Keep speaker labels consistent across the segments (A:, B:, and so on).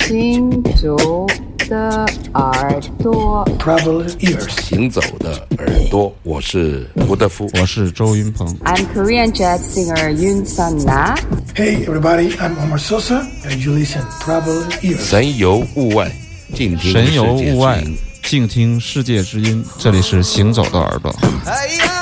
A: 行走的耳朵
B: ，Travel ears.
C: 行走的耳朵，我是吴德夫。
D: 我是周云鹏。
A: I'm Korean jazz singer Yoon Sun Na.
B: Hey, everybody, I'm Omar Sosa, and you listen Travel ears.
C: 神游物外，静听
D: 神游
C: 世界
D: 物外
C: 之音，
D: 静听世界之音。这里是行走的耳朵。
E: 哎呀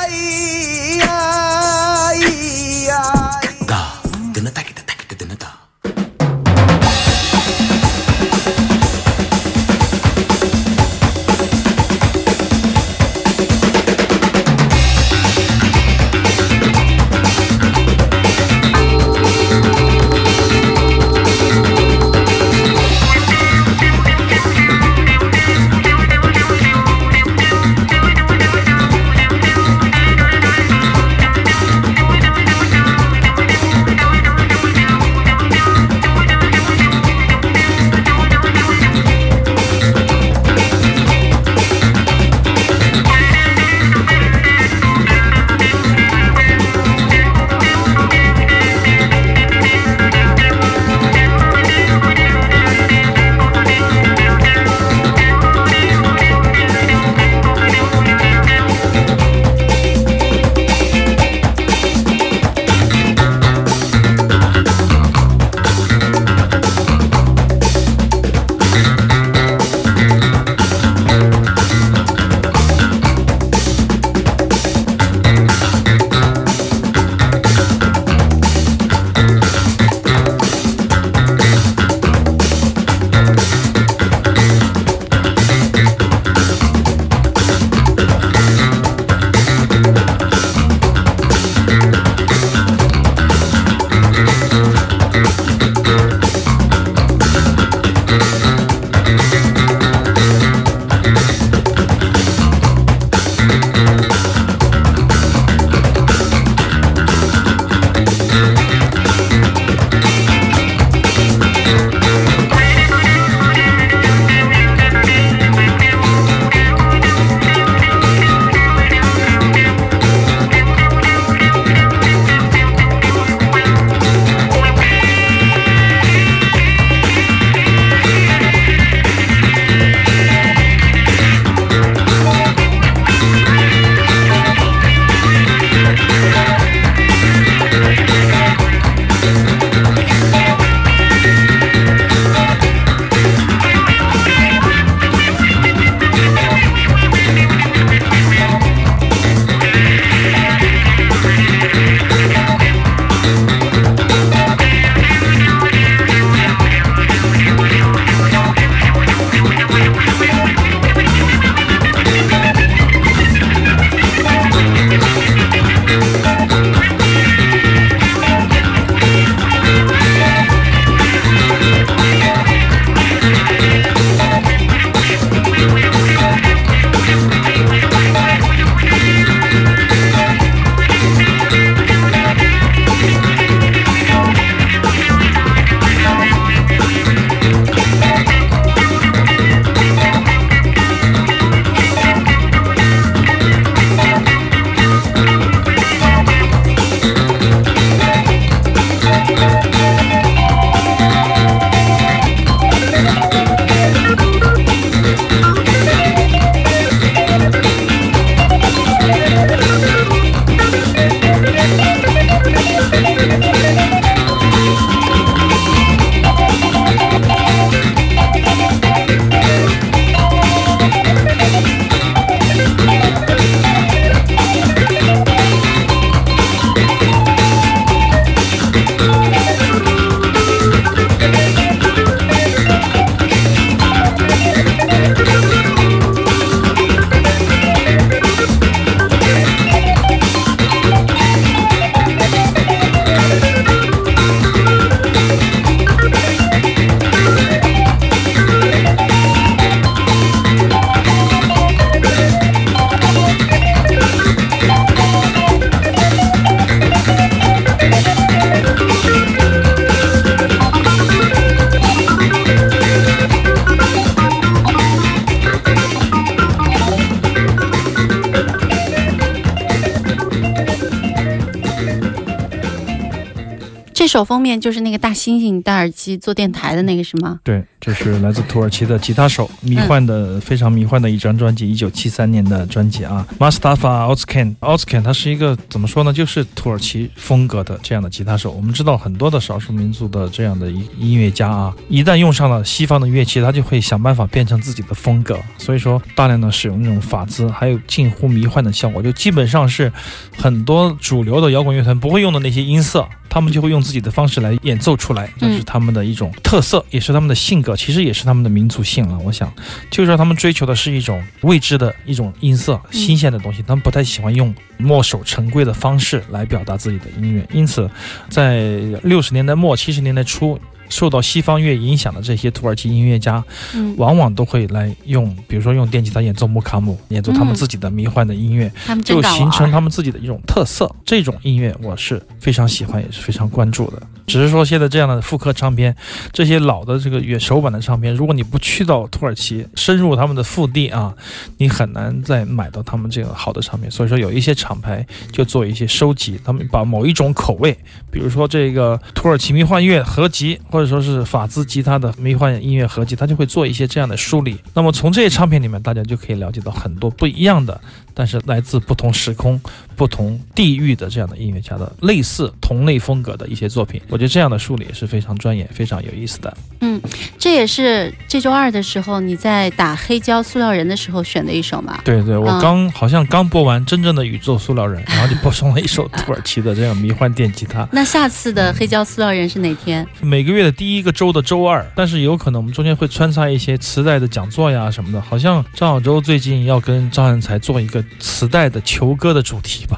F: 首封面就是那个大猩猩戴耳机做电台的那个是吗？
G: 对，这是来自土耳其的吉他手，迷幻的、非常迷幻的一张专辑，一九七三年的专辑啊。Mustafa Ozkan Ozkan，他是一个怎么说呢？就是土耳其风格的这样的吉他手。我们知道很多的少数民族的这样的音音乐家啊，一旦用上了西方的乐器，他就会想办法变成自己的风格。所以说，大量的使用那种法兹，还有近乎迷幻的效果，就基本上是很多主流的摇滚乐团不会用的那些音色。他们就会用自己的方式来演奏出来，这是他们的一种特色，也是他们的性格，其实也是他们的民族性了。我想，就是说他们追求的是一种未知的一种音色，新鲜的东西。他们不太喜欢用墨守成规的方式来表达自己的音乐，因此，在六十年代末、七十年代初。受到西方乐影响的这些土耳其音乐家，
F: 嗯，
G: 往往都会来用，比如说用电吉他演奏木卡姆，演奏他们自己的迷幻的音乐，就形成他们自己的一种特色。这种音乐我是非常喜欢，也是非常关注的。只是说现在这样的复刻唱片，这些老的这个乐手版的唱片，如果你不去到土耳其，深入他们的腹地啊，你很难再买到他们这个好的唱片。所以说，有一些厂牌就做一些收集，他们把某一种口味，比如说这个土耳其迷幻乐合集，或者说是法兹吉他的迷幻音乐合集，他就会做一些这样的梳理。那么从这些唱片里面，大家就可以了解到很多不一样的，但是来自不同时空、不同地域的这样的音乐家的类似同类风格的一些作品。我觉得这样的梳理也是非常专业、非常有意思的。
F: 嗯，这也是这周二的时候你在打黑胶塑料人的时候选的一首嘛？
G: 对对，我
F: 嗯
G: 刚、好像刚播完真正的宇宙塑料人，然后就播送了一首土耳其的这样迷幻电吉他。
F: 那下次的黑胶塑料人是哪天？
G: 每个月的第一个周的周二，但是有可能我们中间会穿插一些磁带的讲座呀什么的。好像张小舟最近要跟张汉才做一个磁带的球歌的主题吧，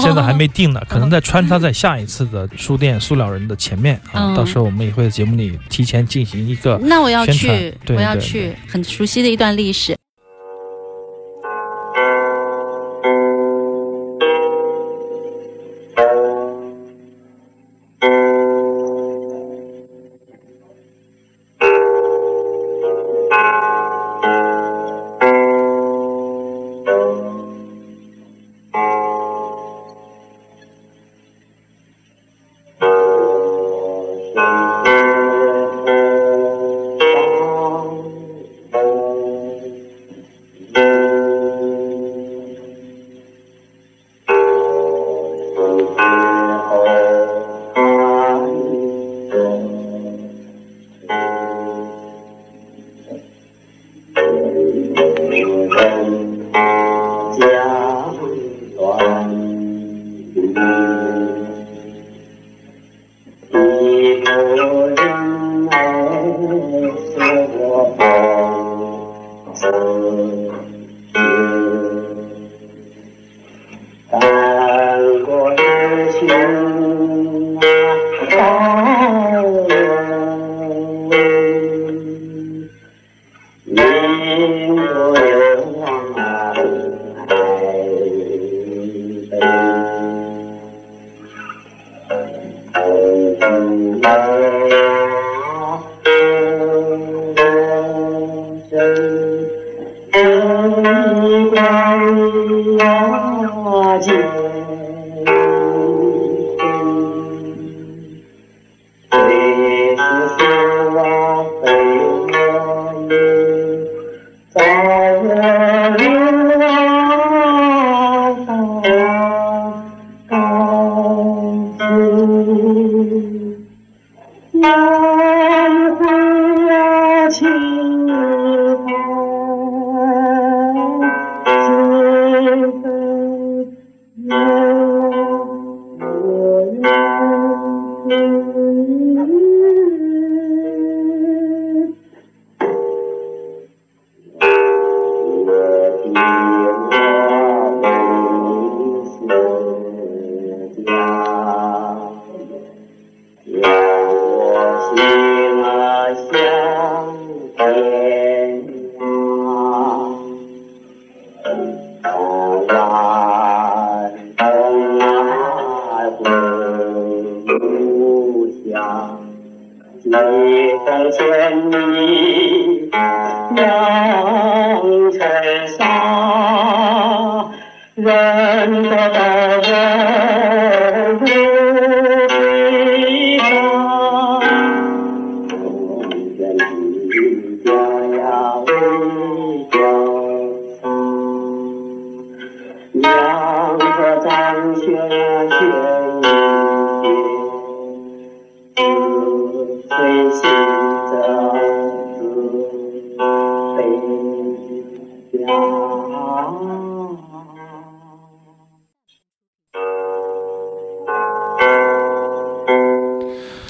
G: 现在还没定呢，可能在穿插在下一次的书店塑料人的前面啊。
F: 嗯
G: 到时候我们也会在节目里提前进行一个
F: 那我要去，我要去，很熟悉的一段历史。
H: 人的人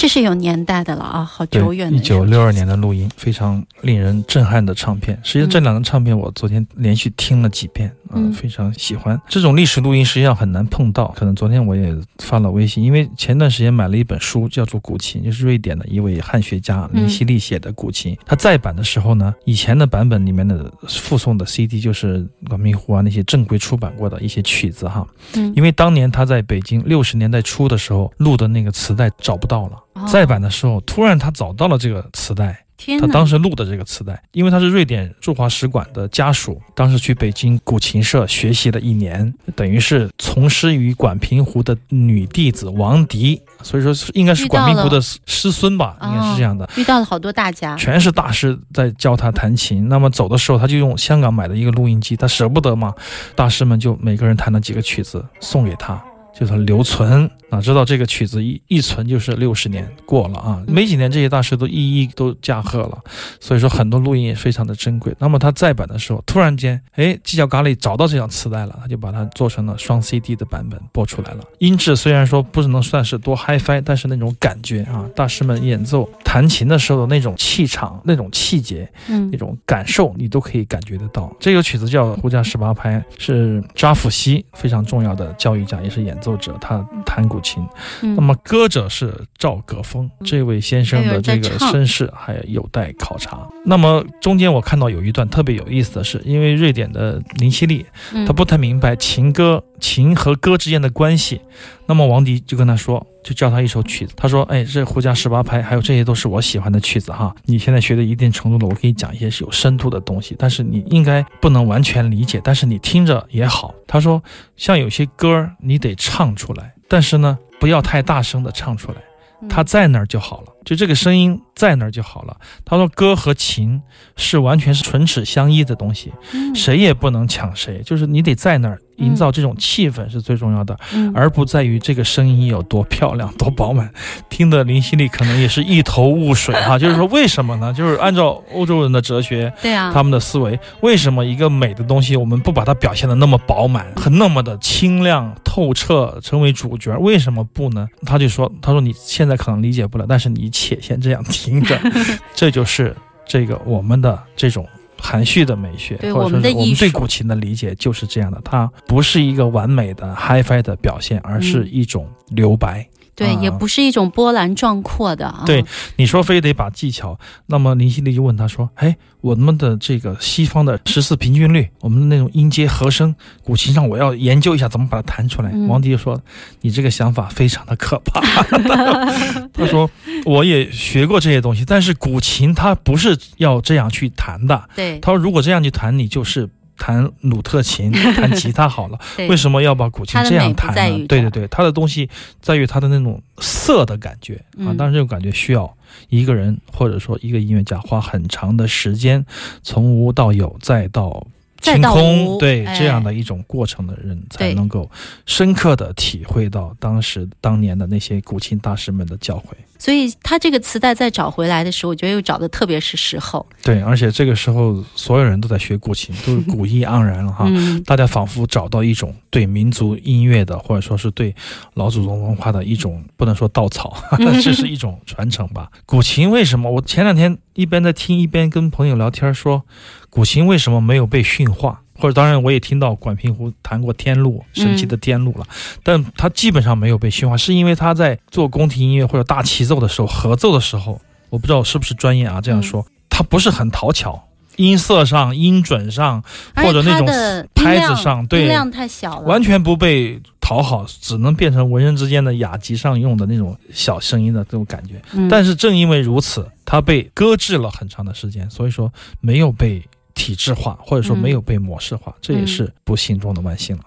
F: 这是有年代的了啊，好久远的
G: 一九六二年的录音，非常令人震撼的唱片。实际上，这两张唱片我昨天连续听了几遍，啊、
F: 嗯
G: 非常喜欢。这种历史录音实际上很难碰到，可能昨天我也发了微信，因为前段时间买了一本书，叫做《古琴》，就是瑞典的一位汉学家
F: 嗯
G: 林希利写的《古琴》。他再版的时候呢，以前的版本里面的附送的 CD 就是管迷糊啊那些正规出版过的一些曲子哈，
F: 嗯
G: 因为当年他在北京六十年代初的时候录的那个磁带找不到了。
F: 哦
G: 再版的时候，突然他找到了这个磁带，
F: 天，
G: 他当时录的这个磁带，因为他是瑞典驻华使馆的家属，当时去北京古琴社学习了一年，等于是从师于管平湖的女弟子王迪，所以说应该是管平湖的师孙吧，
F: 哦
G: 应该是这样的。
F: 遇到了好多大家，
G: 全是大师在教他弹琴。那么走的时候，他就用香港买的一个录音机，他舍不得嘛，大师们就每个人弹了几个曲子送给他，就是留存。哪知道这个曲子一一存就是六十年过了啊！没几年，这些大师都一一都驾鹤了，所以说很多录音也非常的珍贵。那么他再版的时候，突然间，哎，犄角旮旯找到这张磁带了，他就把它做成了双 CD 的版本播出来了。音质虽然说不能算是多 HiFi，但是那种感觉啊，大师们演奏弹琴的时候的那种气场、那种气节、
F: 嗯
G: 那种感受，你都可以感觉得到。这个曲子叫《胡笳十八拍》，是扎甫西非常重要的教育家，也是演奏者，他弹古琴。
F: 嗯
G: 那么歌者是赵葛峰，这位先生的这个身世还有待考察。那么中间我看到有一段特别有意思的是，因为瑞典的林希利
F: 嗯
G: 他不太明白情歌琴和歌之间的关系，那么王迪就跟他说，就教他一首曲子。他说：“哎，这胡笳十八拍，还有这些都是我喜欢的曲子哈。你现在学的一定程度了，我给你讲一些是有深度的东西，但是你应该不能完全理解，但是你听着也好。”他说：“像有些歌你得唱出来，但是呢，不要太大声的唱出来。”
F: 嗯
G: 它在那儿就好了，就这个声音在那儿就好了。他说，歌和琴是完全是唇齿相依的东西，
F: 嗯
G: 谁也不能抢谁，就是你得在那儿营造这种气氛是最重要的，
F: 嗯
G: 而不在于这个声音有多漂亮、多饱满。听得林希利可能也是一头雾水哈，就是说为什么呢？就是按照欧洲人的哲学，
F: 对啊，
G: 他们的思维，为什么一个美的东西，我们不把它表现的那么饱满和那么的清亮透彻，成为主角？为什么不呢？他就说，他说你现在可能理解不了，但是你且先这样听着，这就是这个我们的这种。含蓄的美学，或者说是我们对古琴的理解就是这样的，它不是一个完美的 HiFi 的表现，而是
F: 嗯
G: 一种留白。
F: 对，也
G: 啊
F: 不是一种波澜壮阔的啊。
G: 对你说非得把技巧，那么林希利就问他说：“哎，我们的这个西方的十四平均律，我们的那种音阶和声，古琴上我要研究一下怎么把它弹出来。
F: 嗯
G: 王迪就说：“你这个想法非常的可怕。” 他说：“我也学过这些东西，但是古琴它不是要这样去弹的。
F: 对
G: 他说，如果这样去弹，你就是。”弹鲁特琴，弹吉他好了。为什么要把古琴这样弹呢对对对，它的东西在于它的那种色的感觉啊
F: 嗯，
G: 当然这种感觉需要一个人或者说一个音乐家花很长的时间，从无到有，再到。
F: 再到
G: 清空，对
F: 哎
G: 这样的一种过程的人，才能够深刻的体会到当时当年的那些古琴大师们的教诲。
F: 所以他这个磁带再找回来的时候，我觉得又找的特别是时候。
G: 对，而且这个时候所有人都在学古琴，都是古意盎然了哈。
F: 嗯，
G: 大家仿佛找到一种对民族音乐的，或者说是对老祖宗文化的一种，不能说稻草，这是一种传承吧。古琴为什么？我前两天一边在听，一边跟朋友聊天说，古琴为什么没有被驯化？或者当然我也听到管平湖谈过天路，神奇的天路了，但他基本上没有被驯化，是因为他在做宫廷音乐或者大齐奏的时候，合奏的时候，我不知道是不是专业啊，这样说，他不是很讨巧。音色上、音准上，或者那种拍子上，对，
F: 音量太小了，
G: 完全不被讨好，只能变成文人之间的雅集上用的那种小声音的这种感觉。
F: 嗯。
G: 但是正因为如此，它被搁置了很长的时间，所以说没有被体制化，或者说
F: 嗯
G: 没有被模式化，这也是不幸中的万幸了。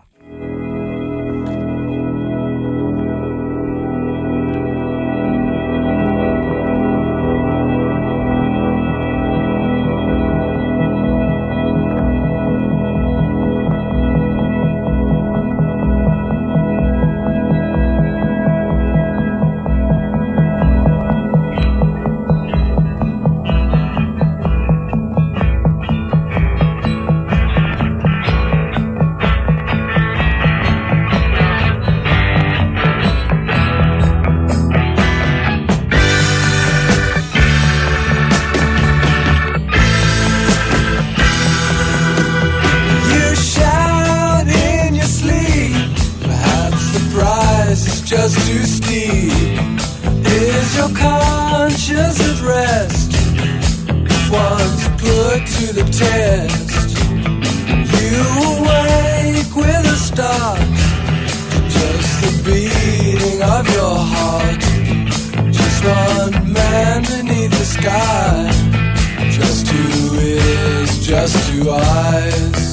E: Just two eyes.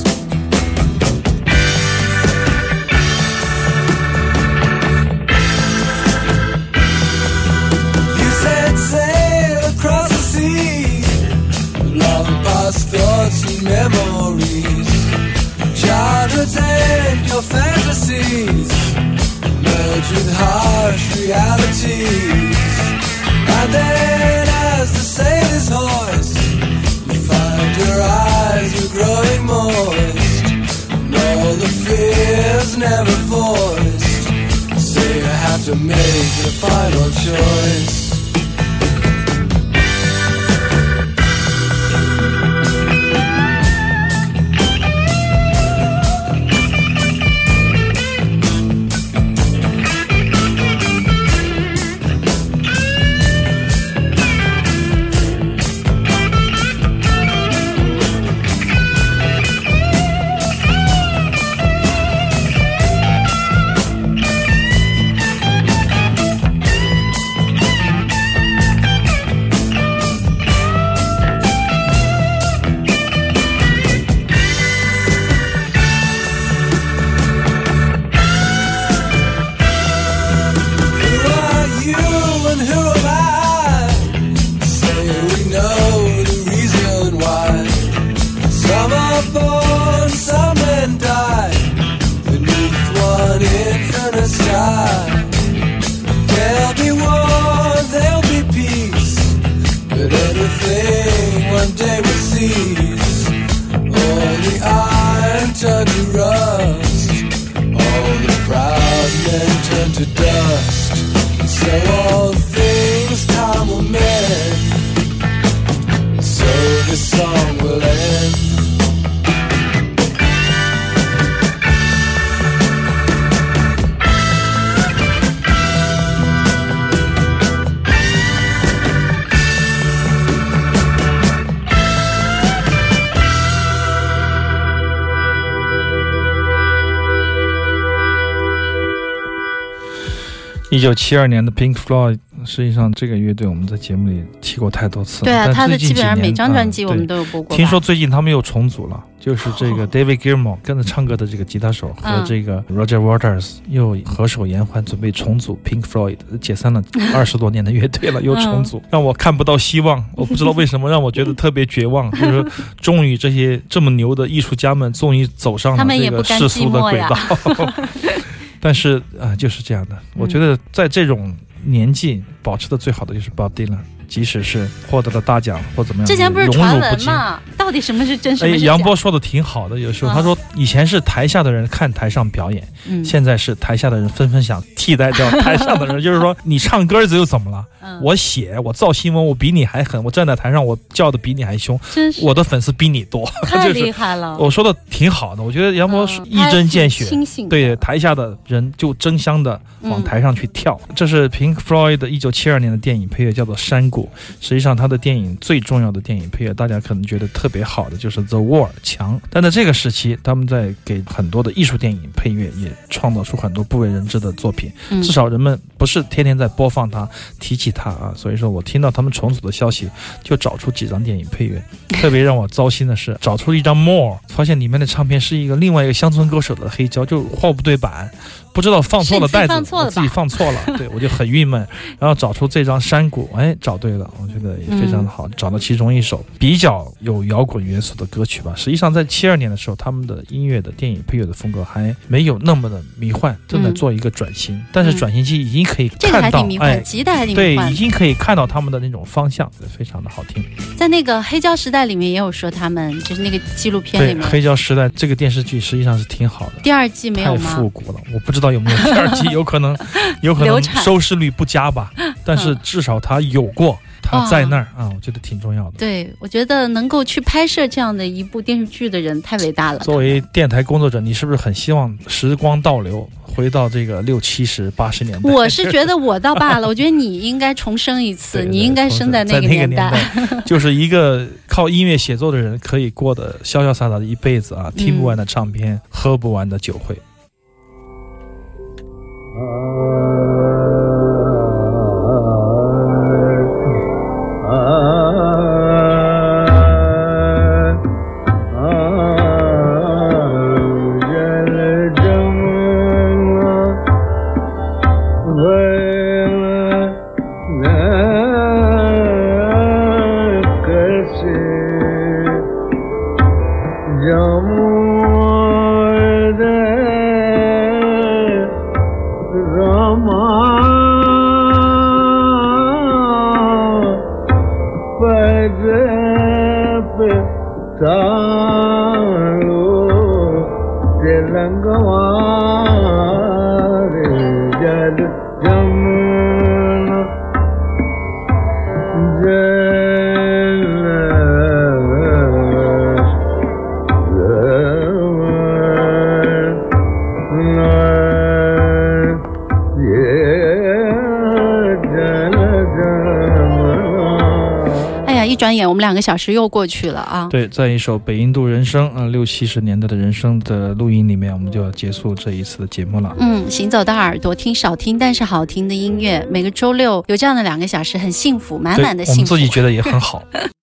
E: Final choice.
G: 一九七二年的 Pink Floyd，实际上这个乐队我们在节目里提过太多次了。
F: 对啊，
G: 但
F: 他的
G: 最近
F: 基本上每张专辑
G: 啊
F: 我们都有播过吧。
G: 听说最近他们又重组了，就是这个 David Gilmour 跟着唱歌的这个吉他手和
F: 嗯
G: 这个 Roger Waters 又合手言欢，准备重组 Pink Floyd，解散了二十多年的乐队了，又重组，让我看不到希望。我不知道为什么，让我觉得特别绝望。就是终于这些这么牛的艺术家们，终于走上了这个世俗的轨道。但是啊、就是这样的。我觉得在这种年纪保持的最好的就是 Bob Dylan，即使是获得了大奖或怎么样，
F: 之前不是
G: 荣
F: 传
G: 辱不惊。
F: 闻嘛？到底什么是真，实
G: 哎？杨波说的挺好的，有时候
F: 啊
G: 他说以前是台下的人看台上表演，
F: 嗯
G: 现在是台下的人纷纷想替代掉台上的人，就是说你唱歌子又怎么了？
F: 嗯
G: 我写我造新闻，我比你还狠，我站在台上我叫的比你还凶，
F: 真是
G: 我的粉丝比你多，
F: 太
G: 就是
F: 厉害了。
G: 我说的挺好的，我觉得杨波一针见血
F: 清醒
G: 对台下的人就争相的往
F: 嗯
G: 台上去跳。这是 Pink Floyd 的一九七二年的电影配乐，叫做《山谷》。实际上，他的电影最重要的电影配乐，大家可能觉得特别好的就是《The Wall》墙。但在这个时期，他们在给很多的艺术电影配乐，也创造出很多不为人知的作品。
F: 嗯
G: 至少人们不是天天在播放它、提起它啊。所以说我听到他们重组的消息，就找出几张电影配乐。特别让我糟心的是，找出一张 More，发现里面的唱片是一个另外一个乡村歌手的黑胶，就货不对版。不知道放错了袋子，
F: 自己放错了
G: 我自己放错了，对我就很郁闷。然后找出这张山谷，哎，找对了，我觉得也非常的好。找到其中一首比较有摇滚元素的歌曲吧。实际上，在七二年的时候，他们的音乐的电影配乐的风格还没有那么的迷幻，正在做一个转型。但是转型期已经可以
F: 这个
G: 看到哎，
F: 吉他还挺
G: 对
F: 迷，幻
G: 已。经可以看到他们的那种方向，非常的好听。
F: 在那个黑胶时代里面也有说他们，就是那个纪录片里
G: 对，
F: 面，
G: 黑胶时代这个电视剧实际上是挺好的。
F: 第二季没有吗
G: 太复？古了，我不知道有没有第二季，有可能，有可能收视率率不佳吧，但是至少他有过，他在那儿啊，我觉得挺重要的。
I: 对，我觉得能够去拍摄这样的一部电视剧的人太伟大了。
G: 作为电台工作者，你是不是很希望时光倒流，回到这个六七十、八十年代？
I: 我是觉得我倒罢了，我觉得你应该重生一次，
G: 对对
I: 你应该生
G: 在
I: 那个
G: 那个
I: 年代。
G: 代，就是一个靠音乐写作的人可以过得潇潇洒洒的一辈子啊，听不完的唱片，喝不完的酒会。
I: 哎呀，我们两个小时又过去了啊！
G: 对，在一首北印度人生啊，六七十年代的人生的录音里面，我们就要结束这一次的节目了。
I: 嗯，行走的耳朵听少听但是好听的音乐，每个周六有这样的两个小时，很幸福，满满的幸福。
G: 我们自己觉得也很好。